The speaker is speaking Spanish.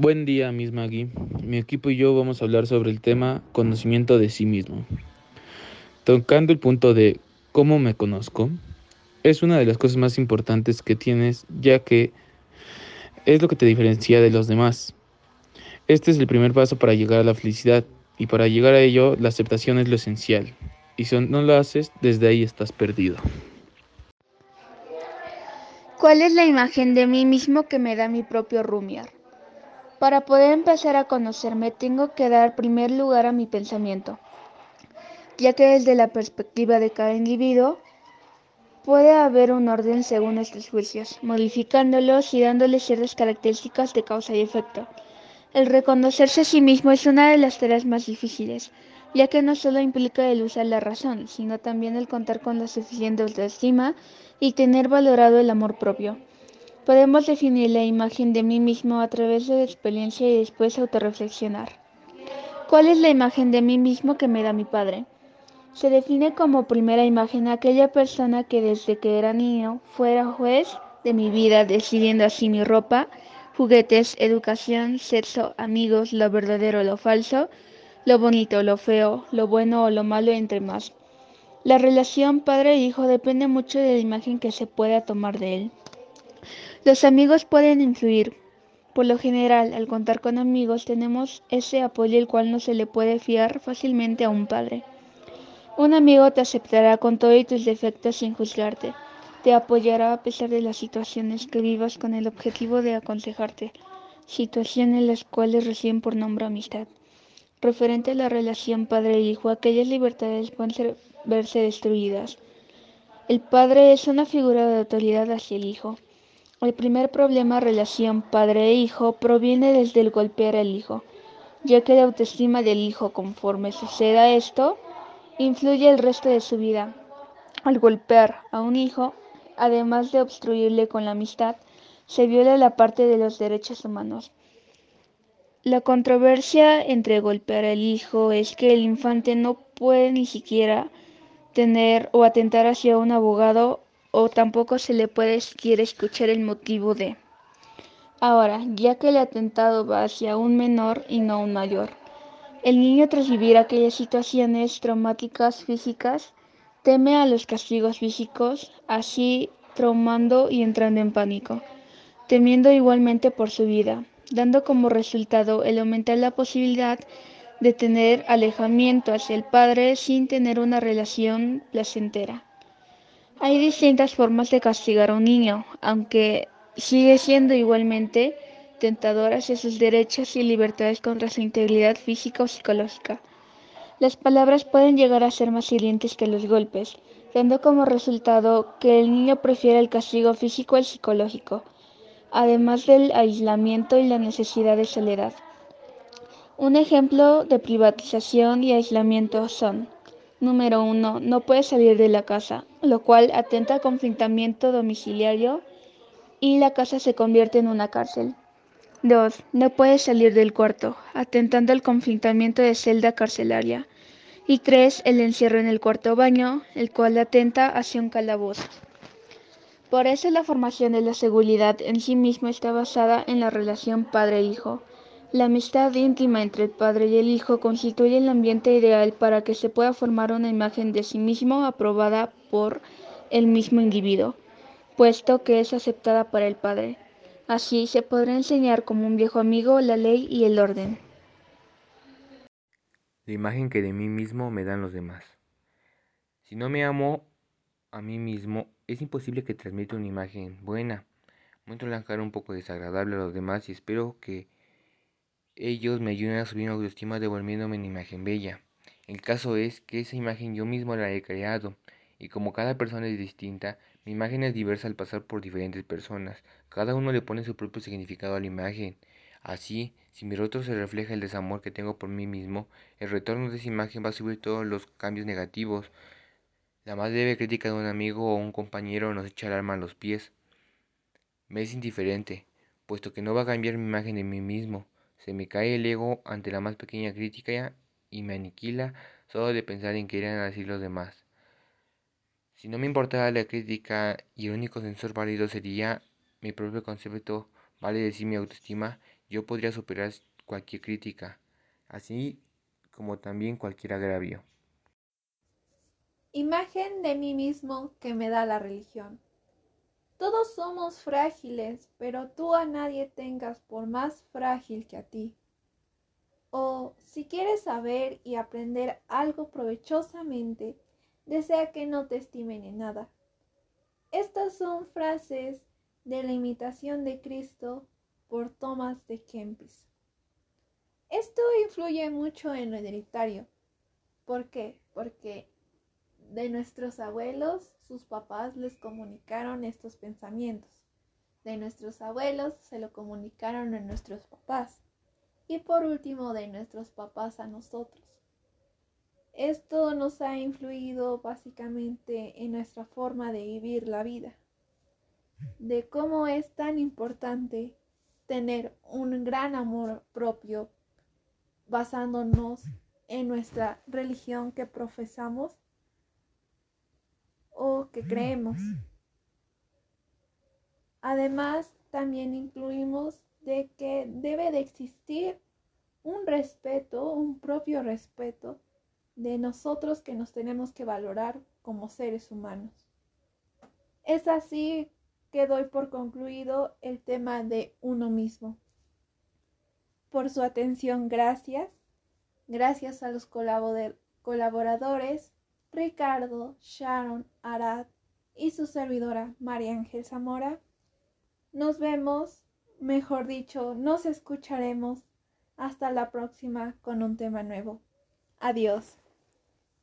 Buen día, Miss Maggie. Mi equipo y yo vamos a hablar sobre el tema conocimiento de sí mismo. Tocando el punto de cómo me conozco, es una de las cosas más importantes que tienes, ya que es lo que te diferencia de los demás. Este es el primer paso para llegar a la felicidad y para llegar a ello la aceptación es lo esencial. Y si no lo haces, desde ahí estás perdido. ¿Cuál es la imagen de mí mismo que me da mi propio Rumiar? Para poder empezar a conocerme tengo que dar primer lugar a mi pensamiento, ya que desde la perspectiva de cada individuo puede haber un orden según estos juicios, modificándolos y dándoles ciertas características de causa y efecto. El reconocerse a sí mismo es una de las tareas más difíciles, ya que no solo implica el usar la razón, sino también el contar con la suficiente autoestima y tener valorado el amor propio. Podemos definir la imagen de mí mismo a través de la experiencia y después autorreflexionar. ¿Cuál es la imagen de mí mismo que me da mi padre? Se define como primera imagen aquella persona que desde que era niño fuera juez de mi vida, decidiendo así mi ropa, juguetes, educación, sexo, amigos, lo verdadero o lo falso, lo bonito o lo feo, lo bueno o lo malo, entre más. La relación padre-hijo depende mucho de la imagen que se pueda tomar de él. Los amigos pueden influir. Por lo general, al contar con amigos tenemos ese apoyo el cual no se le puede fiar fácilmente a un padre. Un amigo te aceptará con todos tus defectos sin juzgarte. Te apoyará a pesar de las situaciones que vivas con el objetivo de aconsejarte, situaciones las cuales reciben por nombre amistad. Referente a la relación padre-hijo, aquellas libertades pueden verse destruidas. El padre es una figura de autoridad hacia el hijo. El primer problema relación padre-hijo proviene desde el golpear al hijo, ya que la autoestima del hijo conforme suceda esto, influye el resto de su vida. Al golpear a un hijo, además de obstruirle con la amistad, se viola la parte de los derechos humanos. La controversia entre golpear al hijo es que el infante no puede ni siquiera tener o atentar hacia un abogado o tampoco se le puede siquiera escuchar el motivo de. Ahora, ya que el atentado va hacia un menor y no un mayor, el niño tras vivir aquellas situaciones traumáticas físicas teme a los castigos físicos, así traumando y entrando en pánico, temiendo igualmente por su vida, dando como resultado el aumentar la posibilidad de tener alejamiento hacia el padre sin tener una relación placentera. Hay distintas formas de castigar a un niño, aunque sigue siendo igualmente tentador hacia sus derechos y libertades contra su integridad física o psicológica. Las palabras pueden llegar a ser más hirientes que los golpes, dando como resultado que el niño prefiere el castigo físico al psicológico, además del aislamiento y la necesidad de soledad. Un ejemplo de privatización y aislamiento son Número 1. No puede salir de la casa, lo cual atenta al confinamiento domiciliario y la casa se convierte en una cárcel. 2. No puede salir del cuarto, atentando al confinamiento de celda carcelaria. Y 3. El encierro en el cuarto baño, el cual atenta hacia un calabozo. Por eso la formación de la seguridad en sí mismo está basada en la relación padre-hijo. La amistad íntima entre el padre y el hijo constituye el ambiente ideal para que se pueda formar una imagen de sí mismo aprobada por el mismo individuo, puesto que es aceptada para el padre. Así se podrá enseñar como un viejo amigo la ley y el orden. La imagen que de mí mismo me dan los demás. Si no me amo a mí mismo, es imposible que transmita una imagen buena. Muestro la cara un poco desagradable a los demás y espero que ellos me ayudan a subir mi autoestima devolviéndome una imagen bella. El caso es que esa imagen yo mismo la he creado, y como cada persona es distinta, mi imagen es diversa al pasar por diferentes personas. Cada uno le pone su propio significado a la imagen. Así, si mi rostro se refleja el desamor que tengo por mí mismo, el retorno de esa imagen va a subir todos los cambios negativos. La más leve crítica de un amigo o un compañero nos echa el alma a los pies. Me es indiferente, puesto que no va a cambiar mi imagen de mí mismo. Se me cae el ego ante la más pequeña crítica y me aniquila solo de pensar en qué irán a decir los demás. Si no me importara la crítica y el único sensor válido sería mi propio concepto, vale decir mi autoestima, yo podría superar cualquier crítica, así como también cualquier agravio. Imagen de mí mismo que me da la religión. Todos somos frágiles, pero tú a nadie tengas por más frágil que a ti. O si quieres saber y aprender algo provechosamente, desea que no te estimen en nada. Estas son frases de la imitación de Cristo por Thomas de Kempis. Esto influye mucho en lo hereditario. ¿Por qué? Porque de nuestros abuelos, sus papás les comunicaron estos pensamientos. De nuestros abuelos se lo comunicaron a nuestros papás. Y por último, de nuestros papás a nosotros. Esto nos ha influido básicamente en nuestra forma de vivir la vida, de cómo es tan importante tener un gran amor propio basándonos en nuestra religión que profesamos o que creemos. Además, también incluimos de que debe de existir un respeto, un propio respeto de nosotros que nos tenemos que valorar como seres humanos. Es así que doy por concluido el tema de uno mismo. Por su atención, gracias. Gracias a los colaboradores Ricardo, Sharon, Arad y su servidora María Ángel Zamora. Nos vemos, mejor dicho, nos escucharemos hasta la próxima con un tema nuevo. Adiós.